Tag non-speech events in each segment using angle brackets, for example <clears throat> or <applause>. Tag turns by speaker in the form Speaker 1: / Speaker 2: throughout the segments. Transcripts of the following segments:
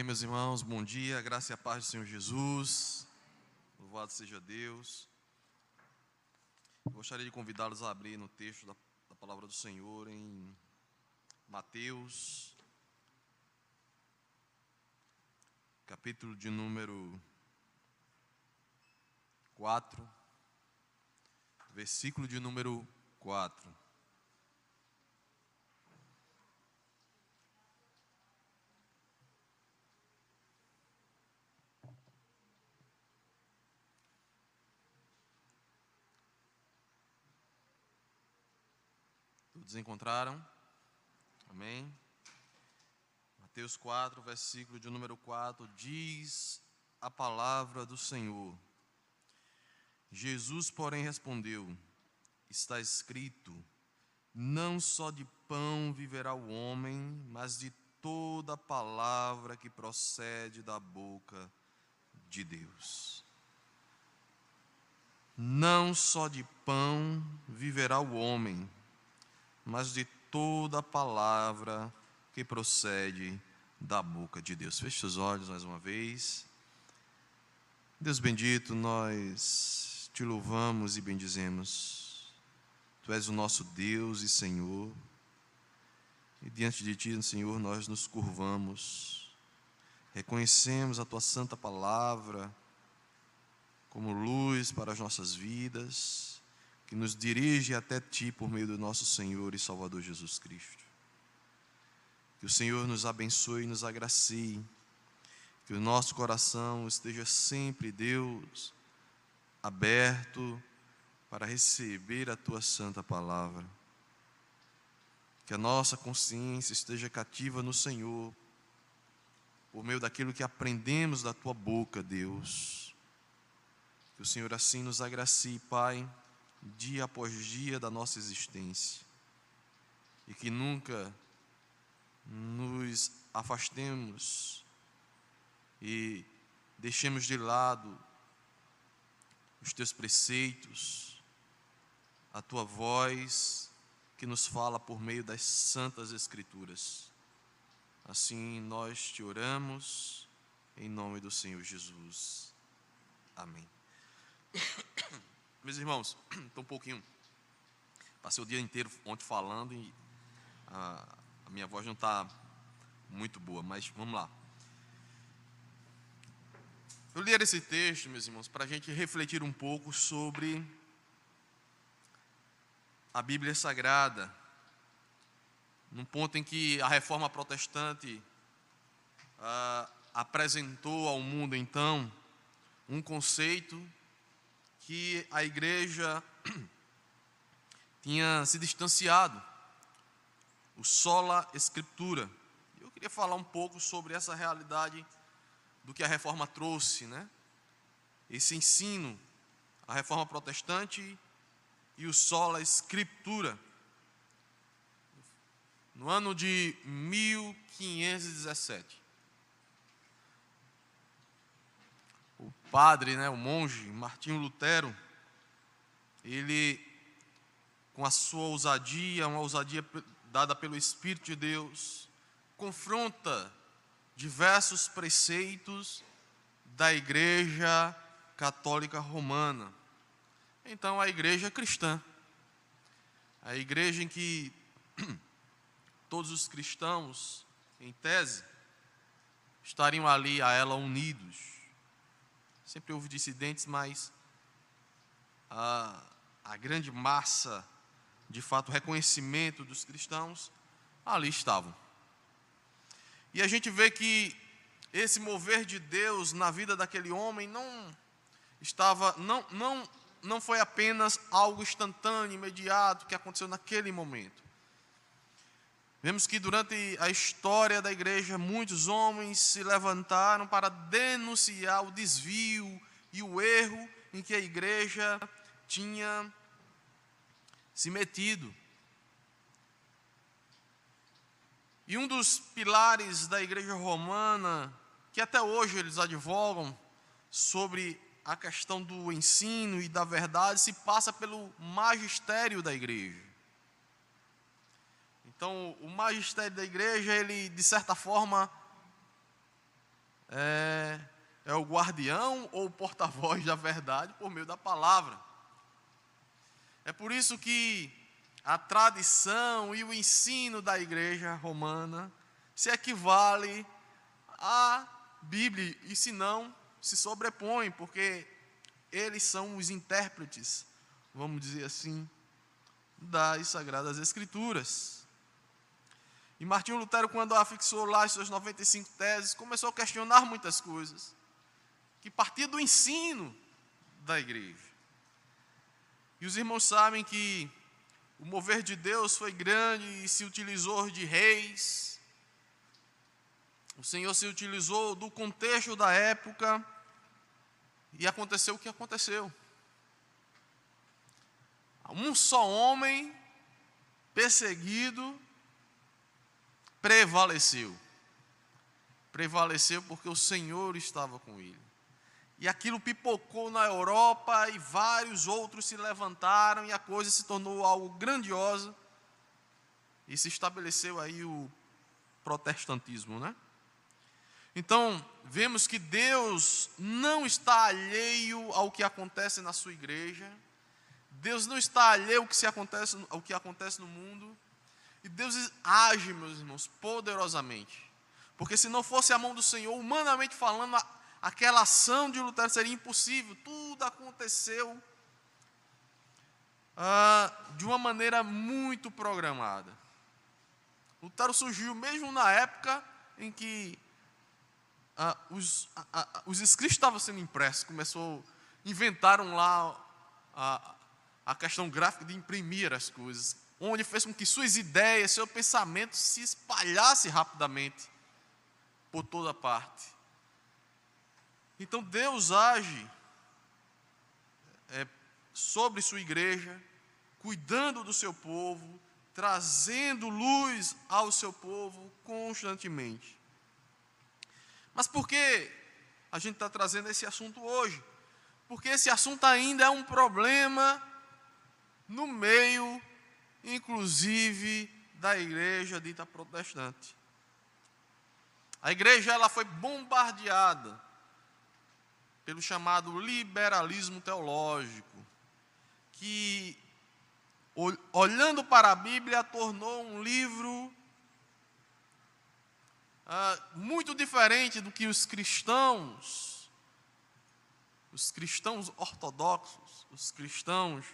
Speaker 1: Amém, meus irmãos, bom dia, graça e a paz do Senhor Jesus, louvado seja Deus. Eu gostaria de convidá-los a abrir no texto da, da palavra do Senhor em Mateus, capítulo de número 4, versículo de número 4. Todos encontraram? Amém? Mateus 4, versículo de número 4, diz a palavra do Senhor. Jesus, porém, respondeu: Está escrito: Não só de pão viverá o homem, mas de toda palavra que procede da boca de Deus. Não só de pão viverá o homem, mas de toda palavra que procede da boca de Deus. Feche os olhos mais uma vez. Deus bendito, nós te louvamos e bendizemos. Tu és o nosso Deus e Senhor. E diante de ti, Senhor, nós nos curvamos. Reconhecemos a tua santa palavra como luz para as nossas vidas que nos dirige até Ti por meio do nosso Senhor e Salvador Jesus Cristo. Que o Senhor nos abençoe e nos agracie, que o nosso coração esteja sempre, Deus, aberto para receber a Tua santa palavra. Que a nossa consciência esteja cativa no Senhor, por meio daquilo que aprendemos da Tua boca, Deus. Que o Senhor assim nos agracie, Pai dia após dia da nossa existência e que nunca nos afastemos e deixemos de lado os teus preceitos, a tua voz que nos fala por meio das santas Escrituras. Assim nós te oramos, em nome do Senhor Jesus. Amém. Meus irmãos, <clears throat> estou um pouquinho. Passei o dia inteiro ontem falando e a, a minha voz não está muito boa, mas vamos lá. Eu li esse texto, meus irmãos, para a gente refletir um pouco sobre a Bíblia Sagrada, num ponto em que a reforma protestante ah, apresentou ao mundo, então, um conceito que a igreja tinha se distanciado, o sola escritura. Eu queria falar um pouco sobre essa realidade do que a reforma trouxe, né? Esse ensino, a reforma protestante e o sola escritura. No ano de 1517, o padre, né, o monge Martinho Lutero, ele, com a sua ousadia, uma ousadia dada pelo Espírito de Deus, confronta diversos preceitos da Igreja Católica Romana. Então, a Igreja cristã, a igreja em que <clears throat> todos os cristãos, em tese, estariam ali a ela unidos Sempre houve dissidentes, mas a, a grande massa, de fato, reconhecimento dos cristãos, ali estavam. E a gente vê que esse mover de Deus na vida daquele homem não estava, não, não, não foi apenas algo instantâneo, imediato, que aconteceu naquele momento. Vemos que durante a história da igreja, muitos homens se levantaram para denunciar o desvio e o erro em que a igreja tinha se metido. E um dos pilares da igreja romana, que até hoje eles advogam sobre a questão do ensino e da verdade, se passa pelo magistério da igreja. Então, o magistério da igreja, ele de certa forma é, é o guardião ou o porta-voz da verdade por meio da palavra. É por isso que a tradição e o ensino da igreja romana se equivale à Bíblia, e se não, se sobrepõe, porque eles são os intérpretes, vamos dizer assim, das Sagradas Escrituras. E Martinho Lutero, quando afixou lá as suas 95 teses, começou a questionar muitas coisas, que partia do ensino da igreja. E os irmãos sabem que o mover de Deus foi grande e se utilizou de reis. O Senhor se utilizou do contexto da época e aconteceu o que aconteceu. Um só homem perseguido prevaleceu. Prevaleceu porque o Senhor estava com ele. E aquilo pipocou na Europa e vários outros se levantaram e a coisa se tornou algo grandiosa. E se estabeleceu aí o protestantismo, né? Então, vemos que Deus não está alheio ao que acontece na sua igreja. Deus não está alheio ao que, se acontece, ao que acontece no mundo. E Deus age, meus irmãos, poderosamente. Porque se não fosse a mão do Senhor, humanamente falando, aquela ação de Lutero seria impossível. Tudo aconteceu ah, de uma maneira muito programada. Lutero surgiu mesmo na época em que ah, os, ah, os escritos estavam sendo impressos, começou, inventaram lá a, a questão gráfica de imprimir as coisas, onde fez com que suas ideias, seu pensamento se espalhasse rapidamente por toda parte. Então Deus age é, sobre sua igreja, cuidando do seu povo, trazendo luz ao seu povo constantemente. Mas por que a gente está trazendo esse assunto hoje? Porque esse assunto ainda é um problema no meio, inclusive, da igreja dita protestante. A igreja ela foi bombardeada pelo chamado liberalismo teológico, que, olhando para a Bíblia, tornou um livro ah, muito diferente do que os cristãos, os cristãos ortodoxos, os cristãos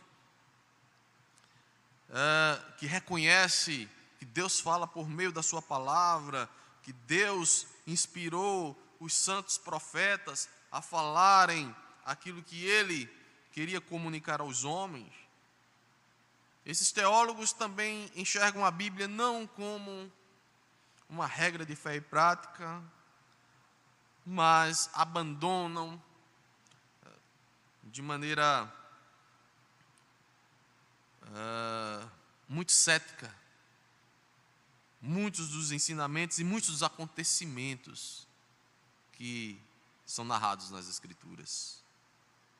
Speaker 1: ah, que reconhecem que Deus fala por meio da Sua palavra, que Deus inspirou os santos profetas a falarem aquilo que ele queria comunicar aos homens. Esses teólogos também enxergam a Bíblia não como uma regra de fé e prática, mas abandonam eh, de maneira uh, muito cética muitos dos ensinamentos e muitos dos acontecimentos que são narrados nas Escrituras,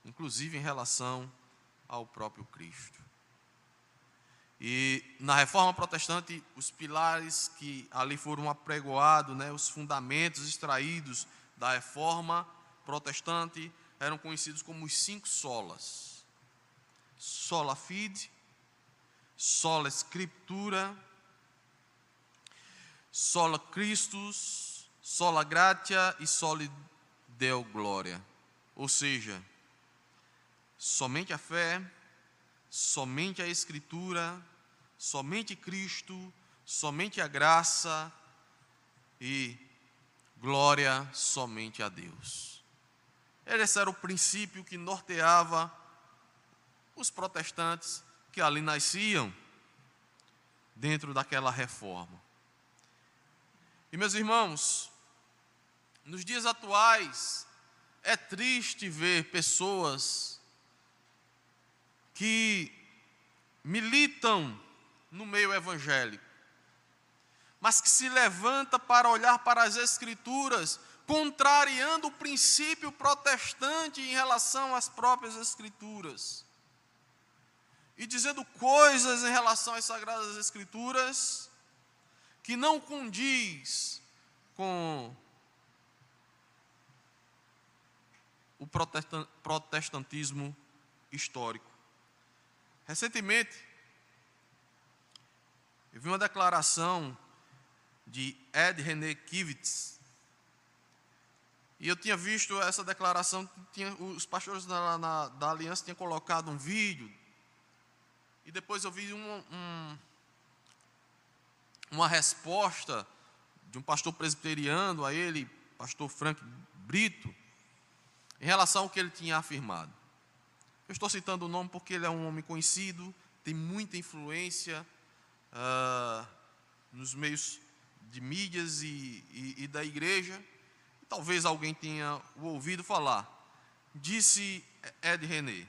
Speaker 1: inclusive em relação ao próprio Cristo. E na reforma protestante, os pilares que ali foram apregoados, né, os fundamentos extraídos da reforma protestante, eram conhecidos como os cinco solas: sola fide, sola scriptura, sola Christus, sola gratia e soli deu glória. Ou seja, somente a fé, somente a Escritura, somente Cristo, somente a graça e glória somente a Deus. Esse era o princípio que norteava os protestantes que ali nasciam dentro daquela reforma. E meus irmãos, nos dias atuais, é triste ver pessoas que militam no meio evangélico, mas que se levanta para olhar para as escrituras, contrariando o princípio protestante em relação às próprias escrituras. E dizendo coisas em relação às sagradas escrituras que não condiz com o protestantismo histórico. Recentemente, eu vi uma declaração de Ed René Kivitz, e eu tinha visto essa declaração, tinha, os pastores da, na, da aliança tinham colocado um vídeo, e depois eu vi um, um, uma resposta de um pastor presbiteriano a ele, pastor Frank Brito, em relação ao que ele tinha afirmado. Eu estou citando o nome porque ele é um homem conhecido, tem muita influência uh, nos meios de mídias e, e, e da igreja. Talvez alguém tenha o ouvido falar. Disse Ed René: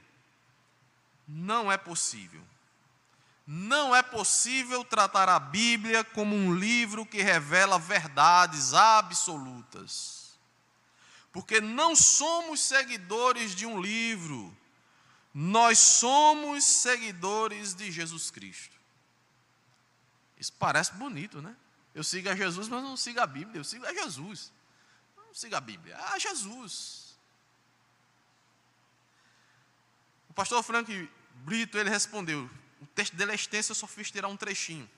Speaker 1: não é possível. Não é possível tratar a Bíblia como um livro que revela verdades absolutas. Porque não somos seguidores de um livro, nós somos seguidores de Jesus Cristo. Isso parece bonito, né? Eu sigo a Jesus, mas não sigo a Bíblia, eu sigo a Jesus. Não sigo a Bíblia, a Jesus. O pastor Frank Brito, ele respondeu, o texto dele é extenso, eu só fiz tirar um trechinho.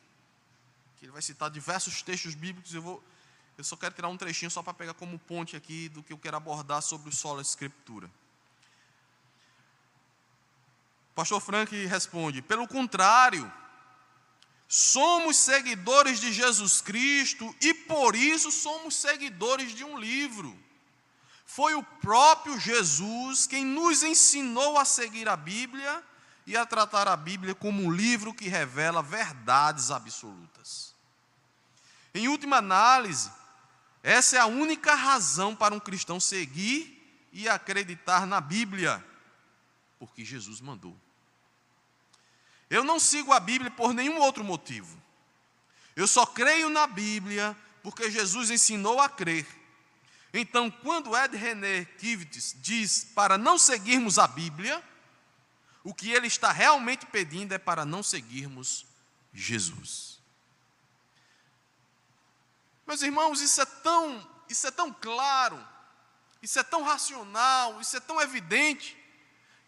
Speaker 1: Que ele vai citar diversos textos bíblicos, eu vou eu só quero tirar um trechinho só para pegar como ponte aqui do que eu quero abordar sobre o solo da escritura. Pastor Frank responde: pelo contrário, somos seguidores de Jesus Cristo e por isso somos seguidores de um livro. Foi o próprio Jesus quem nos ensinou a seguir a Bíblia e a tratar a Bíblia como um livro que revela verdades absolutas. Em última análise, essa é a única razão para um cristão seguir e acreditar na Bíblia porque Jesus mandou. Eu não sigo a Bíblia por nenhum outro motivo. Eu só creio na Bíblia porque Jesus ensinou a crer. Então, quando Ed René Kivitz diz para não seguirmos a Bíblia, o que ele está realmente pedindo é para não seguirmos Jesus. Meus irmãos, isso é tão, isso é tão claro, isso é tão racional, isso é tão evidente,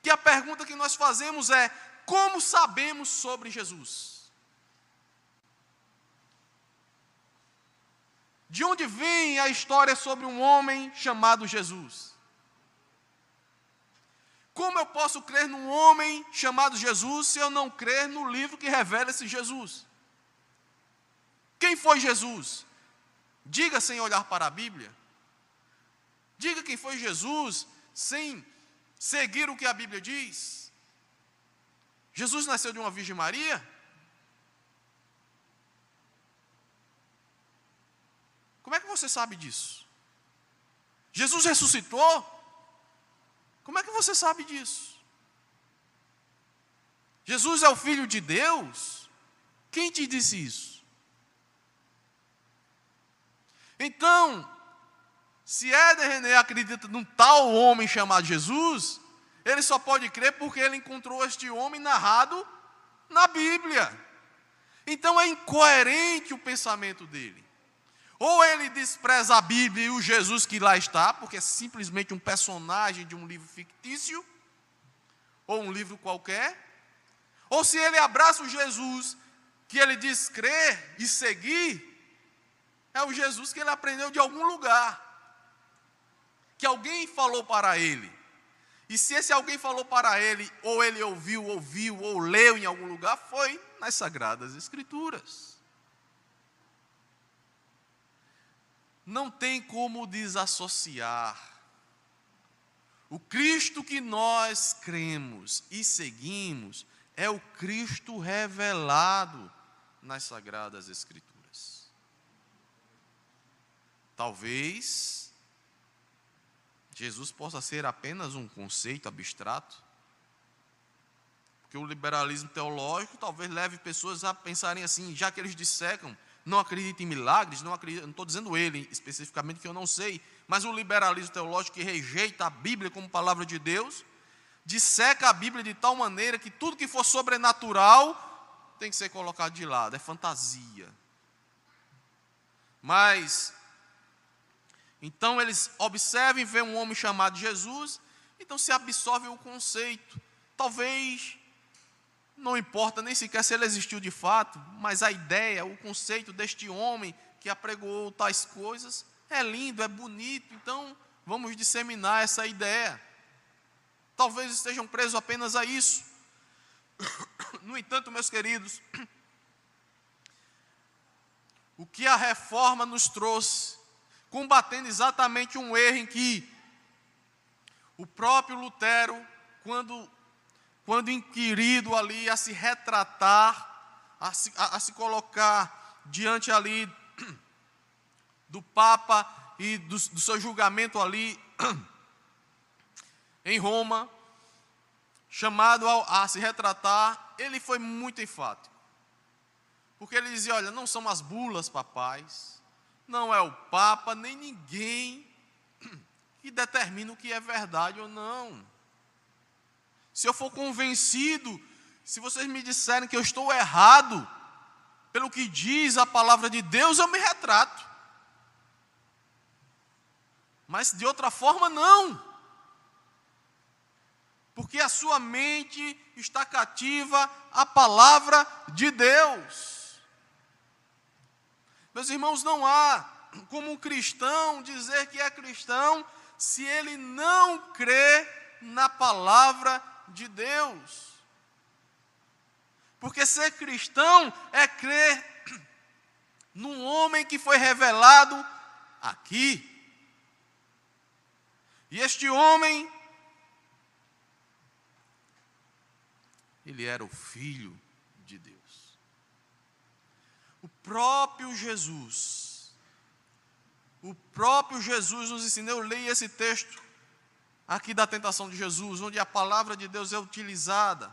Speaker 1: que a pergunta que nós fazemos é: como sabemos sobre Jesus? De onde vem a história sobre um homem chamado Jesus? Como eu posso crer num homem chamado Jesus se eu não crer no livro que revela esse Jesus? Quem foi Jesus? Diga sem olhar para a Bíblia. Diga quem foi Jesus sem seguir o que a Bíblia diz. Jesus nasceu de uma Virgem Maria? Como é que você sabe disso? Jesus ressuscitou? Como é que você sabe disso? Jesus é o Filho de Deus? Quem te disse isso? Então, se Éder René acredita num tal homem chamado Jesus, ele só pode crer porque ele encontrou este homem narrado na Bíblia. Então é incoerente o pensamento dele. Ou ele despreza a Bíblia e o Jesus que lá está, porque é simplesmente um personagem de um livro fictício, ou um livro qualquer. Ou se ele abraça o Jesus que ele diz crer e seguir, é o Jesus que ele aprendeu de algum lugar que alguém falou para ele. E se esse alguém falou para ele, ou ele ouviu, ouviu, ou leu em algum lugar, foi nas Sagradas Escrituras. Não tem como desassociar o Cristo que nós cremos e seguimos é o Cristo revelado nas Sagradas Escrituras. Talvez Jesus possa ser apenas um conceito abstrato? Porque o liberalismo teológico talvez leve pessoas a pensarem assim, já que eles dissecam, não acreditam em milagres, não acreditam, não estou dizendo ele especificamente que eu não sei, mas o liberalismo teológico que rejeita a Bíblia como palavra de Deus, disseca a Bíblia de tal maneira que tudo que for sobrenatural tem que ser colocado de lado, é fantasia. Mas então eles observam e veem um homem chamado Jesus, Então se absorve o conceito. Talvez não importa nem sequer se ele existiu de fato, mas a ideia, o conceito deste homem que apregoou tais coisas é lindo, é bonito, então vamos disseminar essa ideia. Talvez estejam presos apenas a isso. <coughs> No entanto, meus queridos, <coughs> o que a reforma nos trouxe, combatendo exatamente um erro em que o próprio Lutero, quando, quando inquirido ali a se retratar, a se, a, a se colocar diante ali <clears throat> do Papa e do, do seu julgamento ali <clears throat> em Roma, chamado a, a se retratar, ele foi muito enfático. Porque ele dizia: olha, não são as bulas papais, não é o Papa, nem ninguém <clears throat> que determina o que é verdade ou não. Se eu for convencido, se vocês me disserem que eu estou errado, pelo que diz a palavra de Deus, eu me retrato. Mas de outra forma, não. Porque a sua mente está cativa à palavra de Deus. Meus irmãos, não há como um cristão dizer que é cristão se ele não crê na palavra de Deus. Porque ser cristão é crer num homem que foi revelado aqui. E este homem, ele era o filho próprio Jesus, o próprio Jesus nos ensinou, eu leio esse texto aqui da tentação de Jesus, onde a palavra de Deus é utilizada,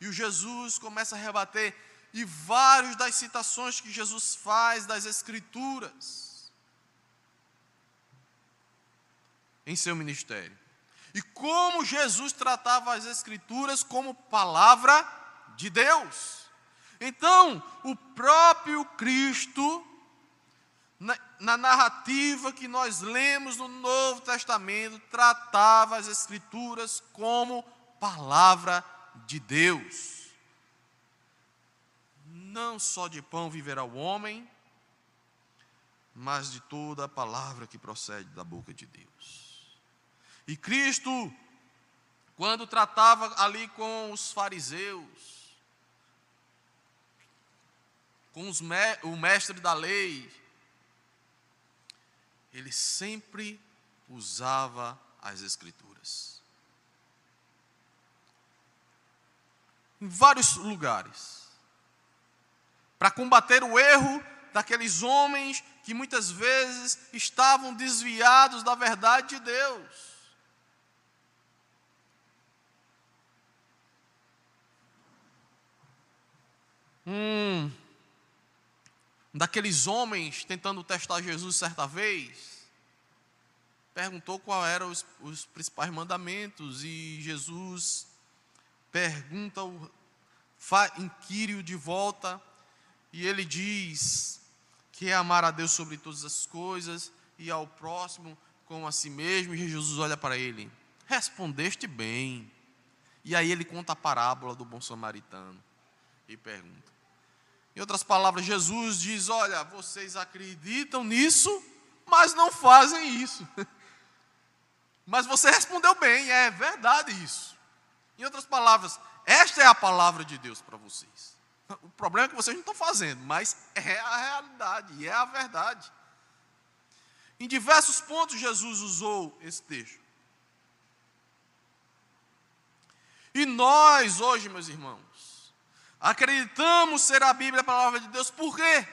Speaker 1: e o Jesus começa a rebater, e várias das citações que Jesus faz das Escrituras em seu ministério. E como Jesus tratava as Escrituras como palavra de Deus. Então, o próprio Cristo, na, na, narrativa que nós lemos no Novo Testamento, tratava as Escrituras como palavra de Deus. Não só de pão viverá o homem, mas de toda a palavra que procede da boca de Deus. E Cristo, quando tratava ali com os fariseus, com me o mestre da lei, ele sempre usava as Escrituras. Em vários lugares. Para combater o erro daqueles homens que muitas vezes estavam desviados da verdade de Deus. Hum, daqueles homens tentando testar Jesus certa vez, perguntou qual eram os, os principais mandamentos e Jesus pergunta, inquire-o de volta e ele diz que é amar a Deus sobre todas as coisas e ao próximo como a si mesmo e Jesus olha para ele, respondeste bem. E aí ele conta a parábola do bom samaritano e pergunta, em outras palavras, Jesus diz: Olha, vocês acreditam nisso, mas não fazem isso. <laughs> Mas você respondeu bem, é verdade isso. Em outras palavras, esta é a palavra de Deus para vocês. O problema é que vocês não estão fazendo, mas é a realidade, é a verdade. Em diversos pontos, Jesus usou esse texto. E nós, hoje, meus irmãos, Acreditamos ser a Bíblia a palavra de Deus, por quê?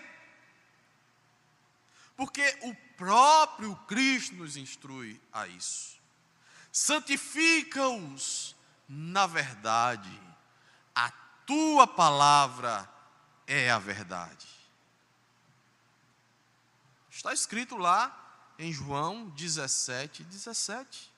Speaker 1: Porque o próprio Cristo nos instrui a isso. Santifica-os na verdade, a tua palavra é a verdade. Está escrito lá em João 17, 17.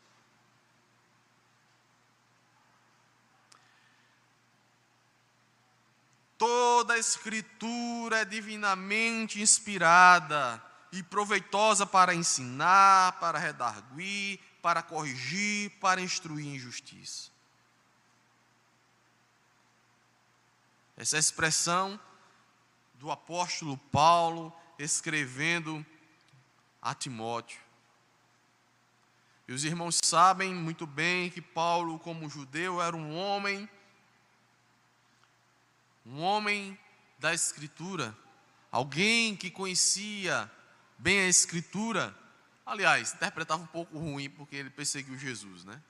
Speaker 1: Toda a Escritura é divinamente inspirada e proveitosa para ensinar, para redarguir, para corrigir, para instruir em justiça. Essa é expressão do apóstolo Paulo escrevendo a Timóteo. E os irmãos sabem muito bem que Paulo, como judeu, era um homem, um homem da Escritura, alguém que conhecia bem a Escritura. Aliás, interpretava um pouco ruim porque ele perseguiu Jesus, né?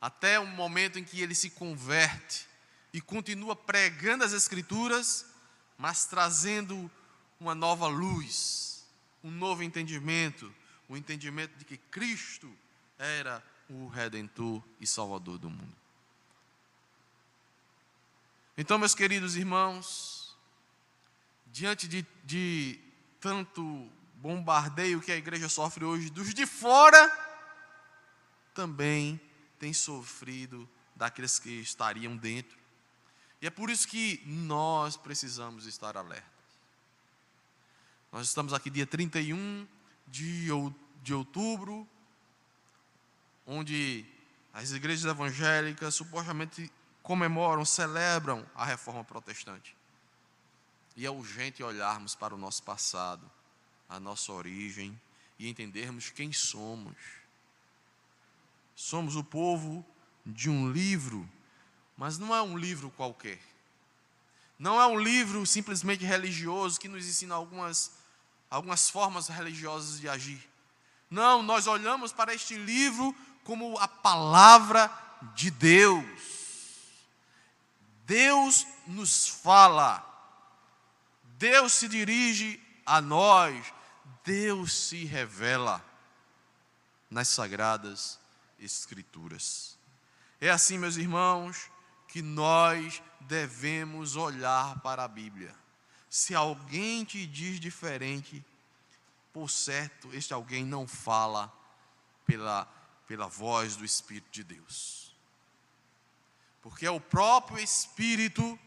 Speaker 1: Até o momento em que ele se converte e continua pregando as Escrituras, mas trazendo uma nova luz, um novo entendimento, o entendimento de que Cristo era o Redentor e Salvador do mundo. Então, meus queridos irmãos, diante de, de tanto bombardeio que a igreja sofre hoje dos de fora, também tem sofrido daqueles que estariam dentro. E é por isso que nós precisamos estar alertas. Nós estamos aqui dia 31 de, de outubro, onde as igrejas evangélicas supostamente comemoram, celebram a reforma protestante. E é urgente olharmos para o nosso passado, a nossa origem e entendermos quem somos. Somos o povo de um livro, mas não é um livro qualquer. Não é um livro simplesmente religioso que nos ensina algumas algumas formas religiosas de agir. Não, nós olhamos para este livro como a palavra de Deus. Deus nos fala, Deus se dirige a nós, Deus se revela nas sagradas Escrituras. É assim, meus irmãos, que nós devemos olhar para a Bíblia. Se alguém te diz diferente, por certo, este alguém não fala pela, pela voz do Espírito de Deus. Porque é o próprio Espírito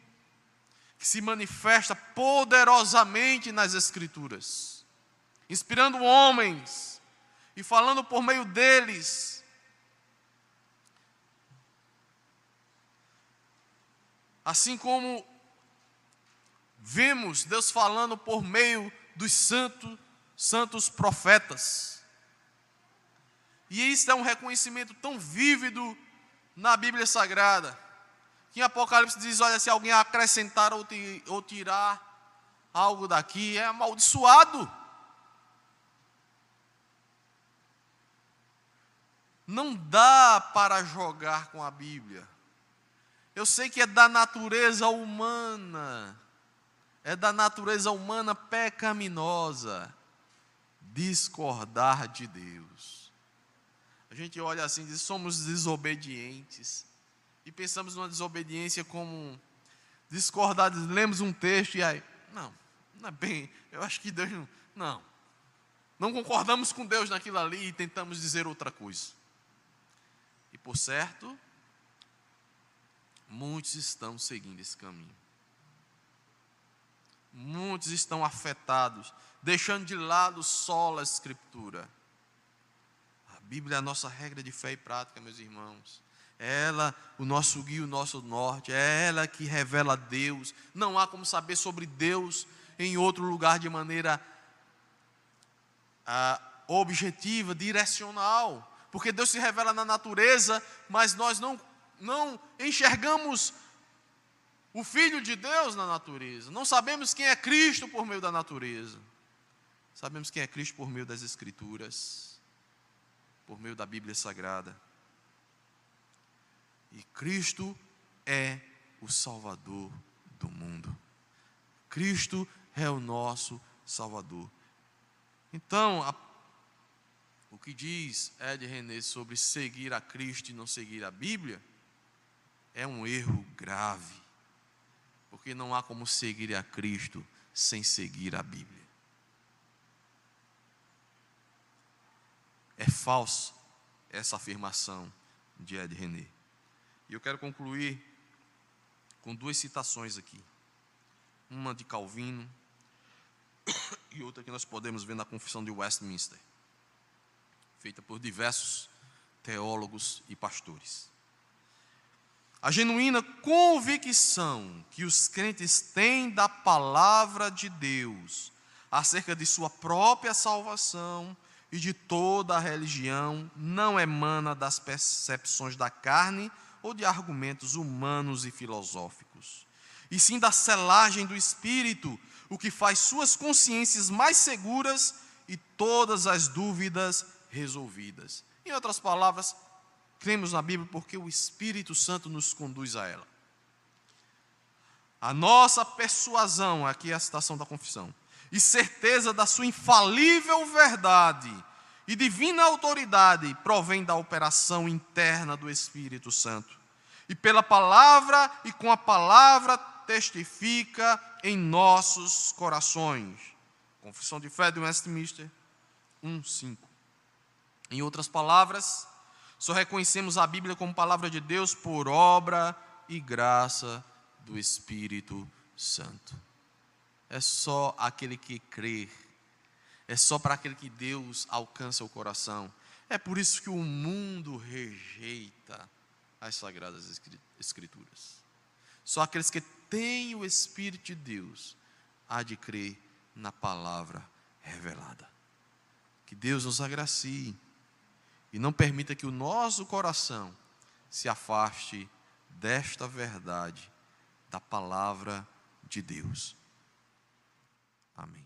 Speaker 1: que se manifesta poderosamente nas Escrituras, inspirando homens e falando por meio deles. Assim como vimos Deus falando por meio dos santos, santos profetas. E isso é um reconhecimento tão vívido na Bíblia Sagrada, que em Apocalipse diz: olha, se alguém acrescentar ou, ou tirar algo daqui, é amaldiçoado. Não dá para jogar com a Bíblia. Eu sei que é da natureza humana é da natureza humana pecaminosa discordar de Deus. A gente olha assim e diz: somos desobedientes. E pensamos numa desobediência como discordar, lemos um texto e aí, não, não é bem, eu acho que Deus não, não. Não concordamos com Deus naquilo ali e tentamos dizer outra coisa. E por certo, muitos estão seguindo esse caminho. Muitos estão afetados, deixando de lado só a Escritura. A Bíblia é a nossa regra de fé e prática, meus irmãos. É ela o nosso guia, o nosso norte. É ela que revela Deus. Não há como saber sobre Deus em outro lugar de maneira ah, objetiva, direcional. Porque Deus se revela na natureza, mas nós não, não enxergamos o Filho de Deus na natureza. Não sabemos quem é Cristo por meio da natureza. Sabemos quem é Cristo por meio das Escrituras, por meio da Bíblia Sagrada. E Cristo é o Salvador do mundo. Cristo é o nosso Salvador. Então, a, o que diz Ed René sobre seguir a Cristo e não seguir a Bíblia é um erro grave porque não há como seguir a Cristo sem seguir a Bíblia. É falso essa afirmação de Ed René. E eu quero concluir com duas citações aqui. Uma de Calvino <coughs> e outra que nós podemos ver na Confissão de Westminster, feita por diversos teólogos e pastores. A genuína convicção que os crentes têm da palavra de Deus acerca de sua própria salvação e de toda a religião não emana das percepções da carne ou de argumentos humanos e filosóficos, e sim da selagem do espírito, o que faz suas consciências mais seguras e todas as dúvidas resolvidas. Em outras palavras, cremos na Bíblia porque o Espírito Santo nos conduz a ela. A nossa persuasão, aqui é a citação da confissão, e certeza da sua infalível verdade e divina autoridade provém da operação interna do Espírito Santo. E pela palavra e com a palavra testifica em nossos corações. Confissão de Fé de Westminster 1:5. Em outras palavras, só reconhecemos a Bíblia como palavra de Deus por obra e graça do Espírito Santo. É só aquele que crê, é só para aquele que Deus alcança o coração. É por isso que o mundo rejeita as Sagradas Escrituras. Só aqueles que têm o Espírito de Deus há de crer na palavra revelada. Que Deus nos agracie e não permita que o nosso coração se afaste desta verdade, da palavra de Deus. Amém.